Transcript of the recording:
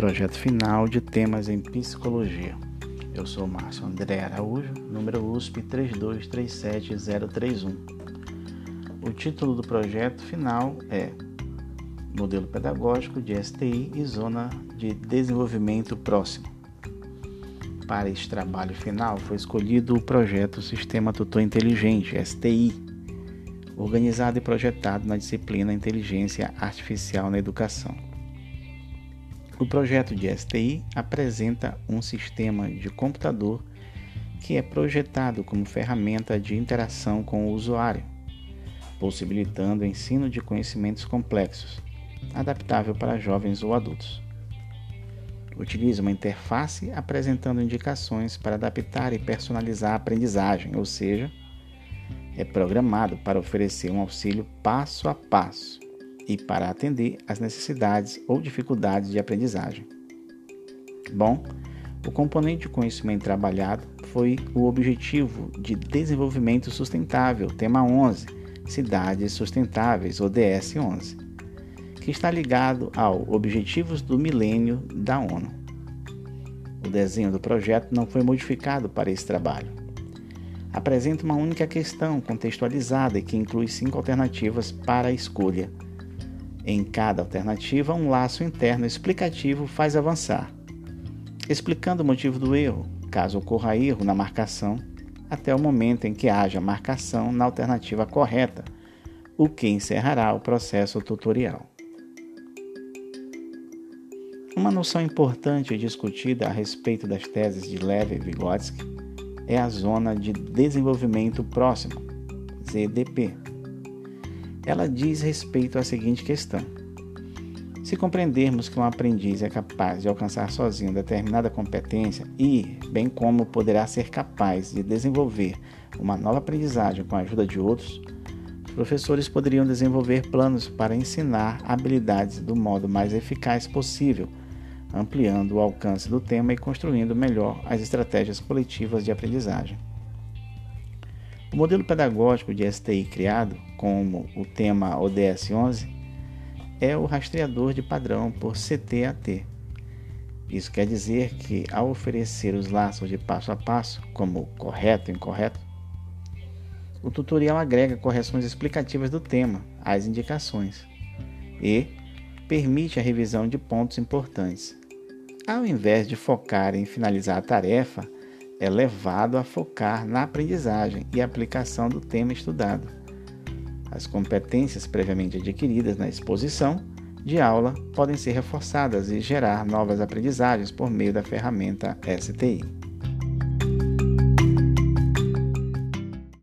projeto final de temas em psicologia. Eu sou Márcio André Araújo, número USP 3237031. O título do projeto final é Modelo Pedagógico de STI e Zona de Desenvolvimento Próximo. Para este trabalho final foi escolhido o projeto Sistema Tutor Inteligente, STI, organizado e projetado na disciplina Inteligência Artificial na Educação. O projeto de STI apresenta um sistema de computador que é projetado como ferramenta de interação com o usuário, possibilitando o ensino de conhecimentos complexos, adaptável para jovens ou adultos. Utiliza uma interface apresentando indicações para adaptar e personalizar a aprendizagem, ou seja, é programado para oferecer um auxílio passo a passo e para atender às necessidades ou dificuldades de aprendizagem. Bom, o componente conhecimento trabalhado foi o Objetivo de Desenvolvimento Sustentável, tema 11, Cidades Sustentáveis, ODS 11, que está ligado ao Objetivos do Milênio da ONU. O desenho do projeto não foi modificado para esse trabalho. Apresenta uma única questão contextualizada que inclui cinco alternativas para a escolha em cada alternativa, um laço interno explicativo faz avançar, explicando o motivo do erro, caso ocorra erro na marcação, até o momento em que haja marcação na alternativa correta, o que encerrará o processo tutorial. Uma noção importante discutida a respeito das teses de Lev e Vygotsky é a zona de desenvolvimento próximo, ZDP ela diz respeito à seguinte questão: se compreendermos que um aprendiz é capaz de alcançar sozinho determinada competência e, bem como poderá ser capaz de desenvolver uma nova aprendizagem com a ajuda de outros, os professores poderiam desenvolver planos para ensinar habilidades do modo mais eficaz possível, ampliando o alcance do tema e construindo melhor as estratégias coletivas de aprendizagem. O modelo pedagógico de STI criado, como o tema ODS 11, é o rastreador de padrão por CTAT. Isso quer dizer que, ao oferecer os laços de passo a passo, como correto e incorreto, o tutorial agrega correções explicativas do tema às indicações e permite a revisão de pontos importantes. Ao invés de focar em finalizar a tarefa, é levado a focar na aprendizagem e aplicação do tema estudado. As competências previamente adquiridas na exposição de aula podem ser reforçadas e gerar novas aprendizagens por meio da ferramenta STI.